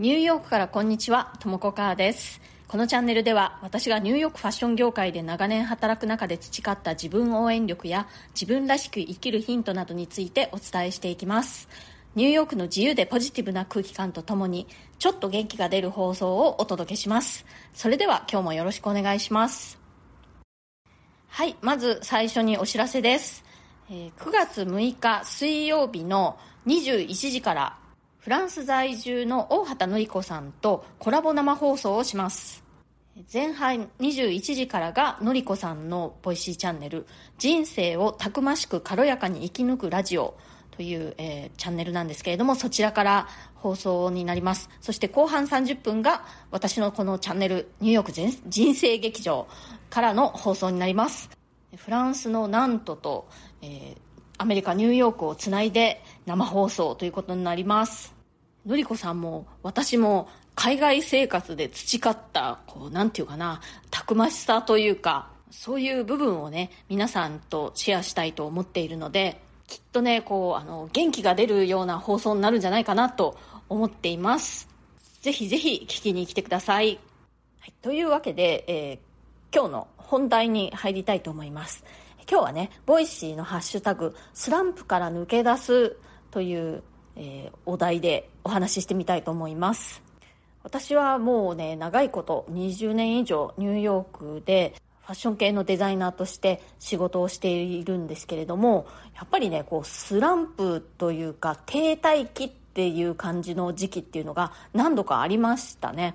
ニューヨークからこんにちは、ともこかーです。このチャンネルでは私がニューヨークファッション業界で長年働く中で培った自分応援力や自分らしく生きるヒントなどについてお伝えしていきます。ニューヨークの自由でポジティブな空気感とともにちょっと元気が出る放送をお届けします。それでは今日もよろしくお願いします。はい、まず最初にお知らせです。9月6日水曜日の21時からフランス在住の大畑典子さんとコラボ生放送をします。前半21時からがのりこさんの Voicyチャンネル「人生をたくましく軽やかに生き抜くラジオ」という、えーチャンネルなんですけれどもそちらから放送になります。そして後半30分が私のこのチャンネル「ニューヨーク人生劇場」からの放送になります。フランスのナントと、えーアメリカ・ニューヨークをつないで生放送ということになります。のりこさんも私も海外生活で培ったこうなんていうかなたくましさというかそういう部分をね皆さんとシェアしたいと思っているのできっとねこうあの元気が出るような放送になるんじゃないかなと思っています。ぜひぜひ聞きに来てください、はい、というわけで、えー今日の本題に入りたいと思います。今日はね Voicyのハッシュタグスランプから抜け出すという、えーお題でお話ししてみたいと思います。私はもうね長いこと20年以上ニューヨークでファッション系のデザイナーとして仕事をしているんですけれどもやっぱりねこうスランプというか停滞期っていう感じの時期っていうのが何度かありましたね。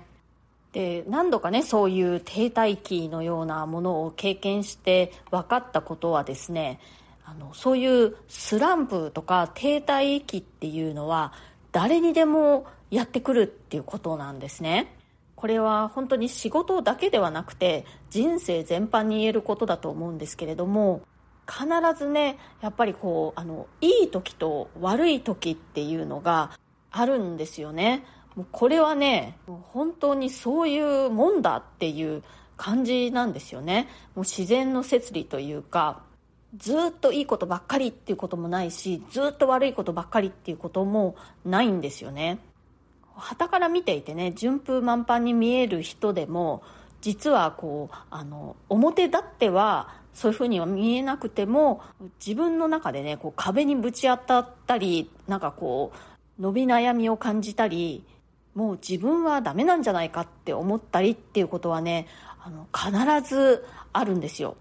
で何度かねそういう停滞期のようなものを経験して分かったことはですねあのそういうスランプとか停滞期っていうのは誰にでもやってくるっていうことなんですね。これは本当に仕事だけではなくて人生全般に言えることだと思うんですけれども必ずねやっぱりこうあのいい時と悪い時っていうのがあるんですよね。もうこれはね本当にそういうもんだっていう感じなんですよね。もう自然の摂理というかずっといいことばっかりっていうこともないしずっと悪いことばっかりっていうこともないんですよね。傍から見ていてね順風満帆に見える人でも実はこうあの表立ってはそういうふうには見えなくても自分の中でねこう壁にぶち当たったりなんかこう伸び悩みを感じたりもう自分はダメなんじゃないかって思ったりっていうことはねあの必ずあるんですよ。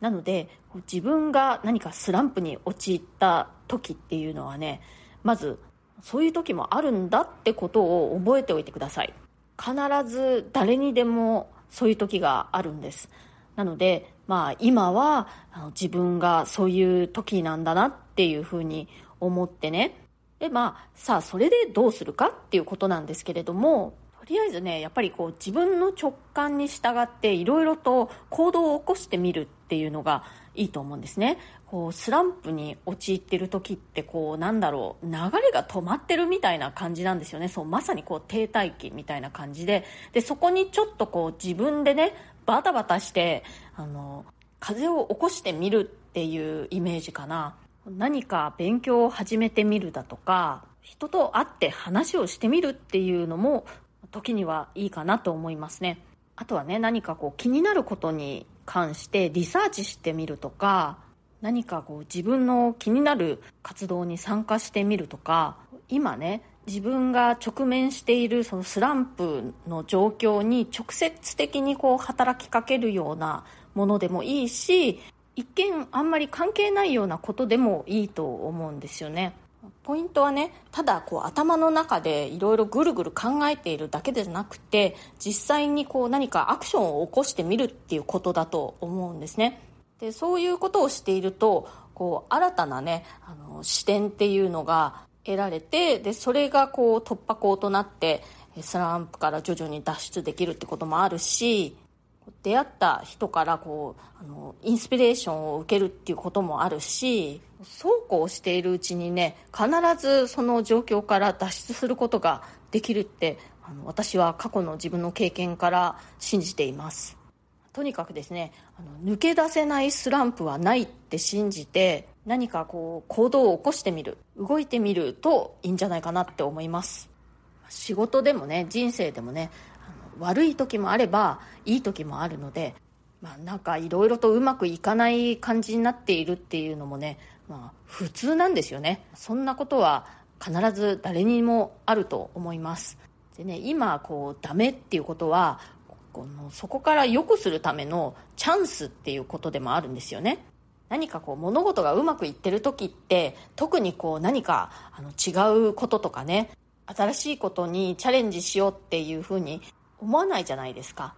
なので自分が何かスランプに陥った時っていうのはねまずそういう時もあるんだってことを覚えておいてください。必ず誰にでもそういう時があるんです。なのでまあ今はあの自分がそういう時なんだなっていうふうに思ってねでまあさあそれでどうするかっていうことなんですけれどもとりあえずねやっぱりこう自分の直感に従っていろいろと行動を起こしてみるっていうのがいいと思うんですね。こうスランプに陥ってる時ってこうなんだろう流れが止まってるみたいな感じなんですよね。そうまさにこう停滞期みたいな感じで。でそこにちょっとこう自分でねバタバタしてあの風を起こしてみるっていうイメージかな。何か勉強を始めてみるだとか人と会って話をしてみるっていうのも時にはいいかなと思いますね。あとはね何かこう気になることに関してリサーチしてみるとか何かこう自分の気になる活動に参加してみるとか今ね自分が直面しているそのスランプの状況に直接的にこう働きかけるようなものでもいいし一見あんまり関係ないようなことでもいいと思うんですよね。ポイントはねただこう頭の中でいろいろぐるぐる考えているだけでなくて実際にこう何かアクションを起こしてみるっていうことだと思うんですね。でそういうことをしているとこう新たなねあの視点っていうのが得られてでそれがこう突破口となってスランプから徐々に脱出できるってこともあるし出会った人からこうあのインスピレーションを受けるっていうこともあるしそうこうしているうちにね必ずその状況から脱出することができるってあの私は過去の自分の経験から信じています。とにかくですねあの抜け出せないスランプはないって信じて何かこう行動を起こしてみる動いてみるといいんじゃないかなって思います。仕事でもね人生でもね悪い時もあればいい時もあるのでまあなんかいろいろとうまくいかない感じになっているっていうのもねまあ普通なんですよね。そんなことは必ず誰にもあると思います。でね今こうダメっていうことはこのそこから良くするためのチャンスっていうことでもあるんですよね。何かこう物事がうまくいってる時って特にこう何かあの違うこととかね新しいことにチャレンジしようっていうふうに思わないじゃないですか。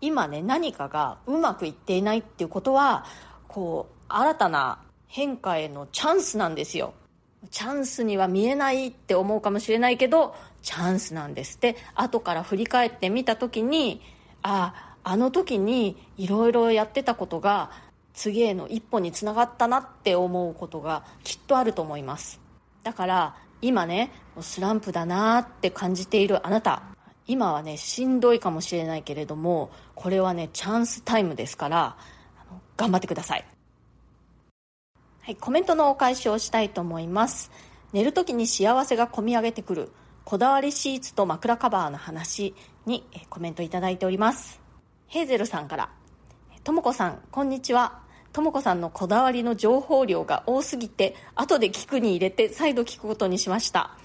今ね何かがうまくいっていないっていうことはこう新たな変化へのチャンスなんですよ。チャンスには見えないって思うかもしれないけどチャンスなんですって。後から振り返ってみた時にあああの時にいろいろやってたことが次への一歩につながったなって思うことがきっとあると思います。だから今ねスランプだなって感じているあなた。今はねしんどいかもしれないけれどもこれはねチャンスタイムですから頑張ってください。はい、コメントのお返しをしたいと思います。寝るときに幸せがこみ上げてくるこだわりシーツと枕カバーの話にコメントいただいております。ヘーゼルさんから。ともこさんこんにちは。ともこさんのこだわりの情報量が多すぎて後で聞くに入れて再度聞くことにしました。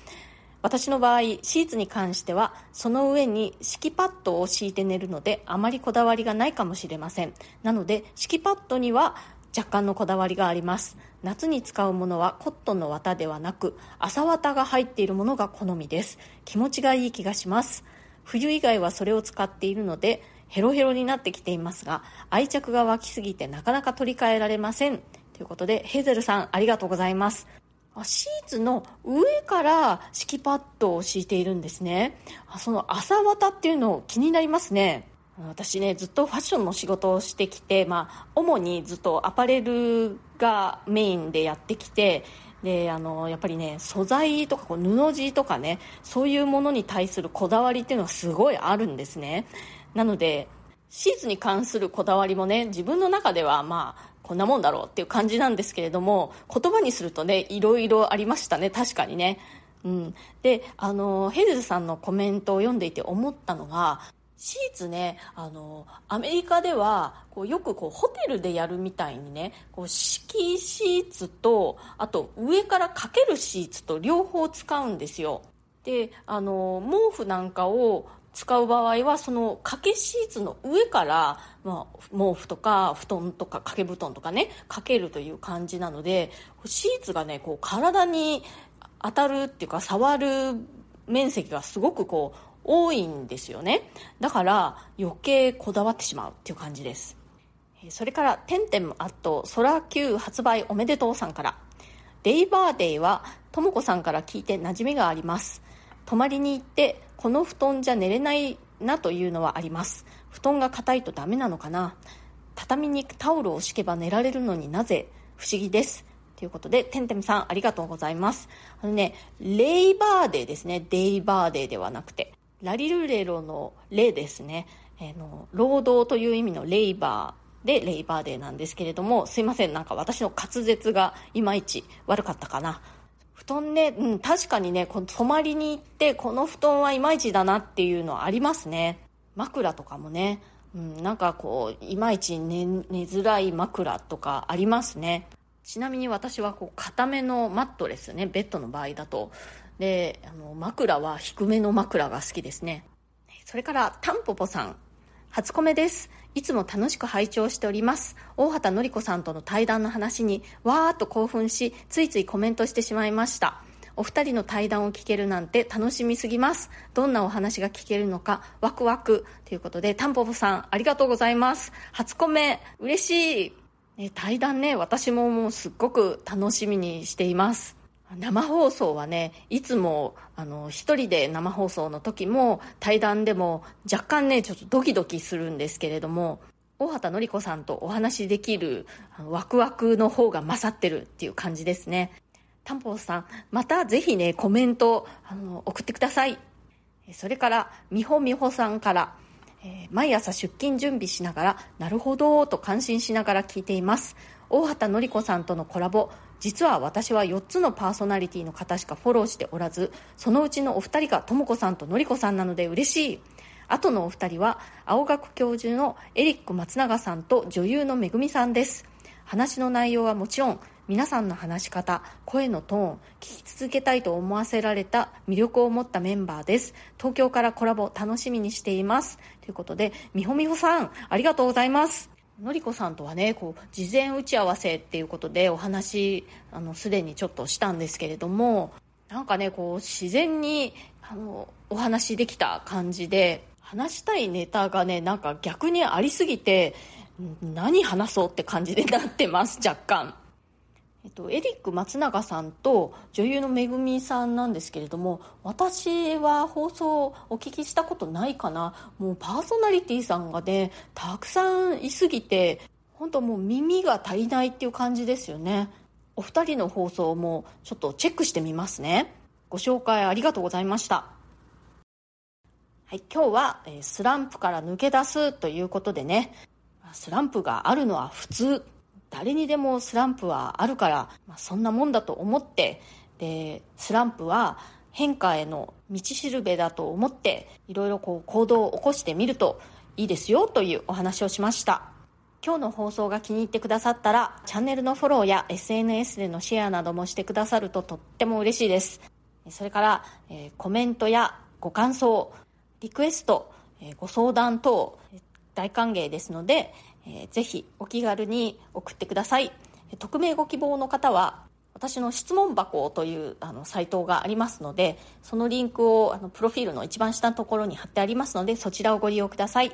私の場合シーツに関してはその上に敷きパッドを敷いて寝るのであまりこだわりがないかもしれません。なので敷きパッドには若干のこだわりがあります。夏に使うものはコットンの綿ではなく朝綿が入っているものが好みです。気持ちがいい気がします。冬以外はそれを使っているのでヘロヘロになってきていますが愛着が湧きすぎてなかなか取り替えられません。ということでヘーゼルさんありがとうございます。あシーツの上から敷きパッドを敷いているんですね。あその朝綿っていうの気になりますね。私ねずっとファッションの仕事をしてきて、まあ、主にずっとアパレルがメインでやってきてであのやっぱりね素材とかこう布地とかねそういうものに対するこだわりっていうのがすごいあるんですね。なのでシーツに関するこだわりもね自分の中ではまあこんなもんだろうっていう感じなんですけれども言葉にするとねいろいろありましたね。確かにね。うん、であのヘルズさんのコメントを読んでいて思ったのがシーツねあのアメリカではこうよくこうホテルでやるみたいにねこう敷シーツとあと上からかけるシーツと両方使うんですよ。であの毛布なんかを使う場合はその掛けシーツの上から、まあ、毛布とか布団とか掛け布団とかねかけるという感じなのでシーツがねこう体に当たるっていうか触る面積がすごくこう多いんですよね。だから余計こだわってしまうっていう感じです。それから「てんてんあとソラ Q 発売おめでとう」さんから「デイバーデイはとも子さんから聞いて馴染みがあります。泊まりに行ってこの布団じゃ寝れないなというのはあります布団が硬いとダメなのかな？畳にタオルを敷けば寝られるのになぜ？不思議ですということで、てんてんさんありがとうございます。あのね、レイバーデーですね。デイバーデーではなくて。ラリルレロのレですね。えー、の、労働という意味のレイバーでレイバーデーなんですけれども、すいません。なんか私の滑舌がいまいち悪かったかな。布団ね、うん、確かにね、この泊まりに行って、この布団はいまいちだなっていうのはありますね。枕とかもね、うん、なんかこう、いまいち寝寝づらい枕とかありますね。ちなみに私はこう、固めのマットレスね、ベッドの場合だと。で、あの、枕は低めの枕が好きですね。それから、タンポポさん。初コメです。いつも楽しく拝聴しております。大畑のり子さんとの対談の話に、わーっと興奮し、ついついコメントしてしまいました。お二人の対談を聞けるなんて楽しみすぎます。どんなお話が聞けるのか、ワクワク。ということで、タンポポさん、ありがとうございます。初コメ、嬉しい。ね、対談ね、私ももうすっごく楽しみにしています。生放送はねいつもあの一人で生放送の時も対談でも若干ねちょっとドキドキするんですけれども大畑典子さんとお話しできるワクワクの方が勝ってるっていう感じですね。タンポさんまたぜひねコメントあの送ってください。それからみほみほさんからえー、毎朝出勤準備しながらなるほどと感心しながら聞いています。大畑典子さんとのコラボ。実は私は4つのパーソナリティの方しかフォローしておらずそのうちのお二人がとも子さんとのりこさんなので嬉しい。あとのお二人は青学教授のエリック松永さんと女優のめぐみさんです。話の内容はもちろん皆さんの話し方声のトーン聞き続けたいと思わせられた魅力を持ったメンバーです。東京からコラボ楽しみにしています。ということでみほみほさんありがとうございます。のりこさんとはねこう事前打ち合わせっていうことでお話あのすでにちょっとしたんですけれどもなんかねこう自然にあのお話できた感じで話したいネタがねなんか逆にありすぎて何話そうって感じでなってます若干。えっと、エリック松永さんと女優のめぐみさんなんですけれども私は放送お聞きしたことないかな。もうパーソナリティさんがねたくさんいすぎて本当もう耳が足りないっていう感じですよね。お二人の放送もちょっとチェックしてみますね。ご紹介ありがとうございました。はい、今日はスランプから抜け出すということでね。スランプがあるのは普通。誰にでもスランプはあるから、まあ、そんなもんだと思ってでスランプは変化への道しるべだと思っていろいろこう行動を起こしてみるといいですよというお話をしました。今日の放送が気に入ってくださったらチャンネルのフォローや SNS でのシェアなどもしてくださるととっても嬉しいです。それから、えー、コメントやご感想リクエスト、えー、ご相談等大歓迎ですのでえー、ぜひお気軽に送ってください。匿名ご希望の方は私の質問箱というあのサイトがありますのでそのリンクをあのプロフィールの一番下のところに貼ってありますのでそちらをご利用ください。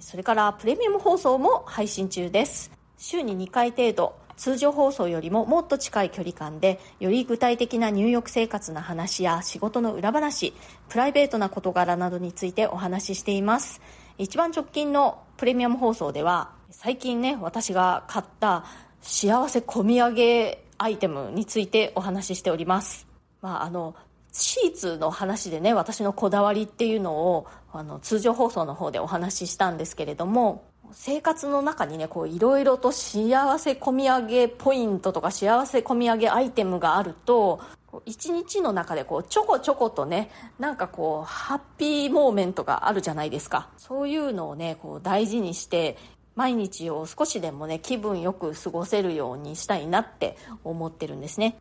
それからプレミアム放送も配信中です。週に2回程度通常放送よりももっと近い距離感でより具体的な入浴生活の話や仕事の裏話プライベートな事柄などについてお話ししています。一番直近のプレミアム放送では最近ね私が買った幸せ込み上げアイテムについてお話ししております。まああのシーツの話でね私のこだわりっていうのをあの通常放送の方でお話ししたんですけれども生活の中にねこういろいろと幸せ込み上げポイントとか幸せ込み上げアイテムがあると一日の中でこうちょこちょことねなんかこうハッピーモーメントがあるじゃないですか。そういうのをねこう大事にして毎日を少しでもね気分よく過ごせるようにしたいなって思ってるんですね、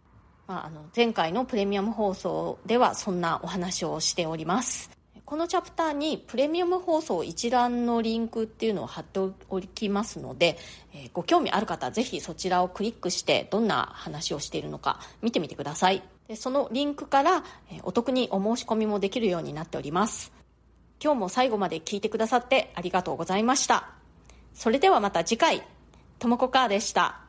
まあ、あの前回のプレミアム放送ではそんなお話をしております。このチャプターにプレミアム放送一覧のリンクっていうのを貼っておきますので、えー、ご興味ある方はぜひそちらをクリックしてどんな話をしているのか見てみてください。でそのリンクから、え、お得にお申し込みもできるようになっております。今日も最後まで聞いてくださってありがとうございました。それではまた次回。ともこかーでした。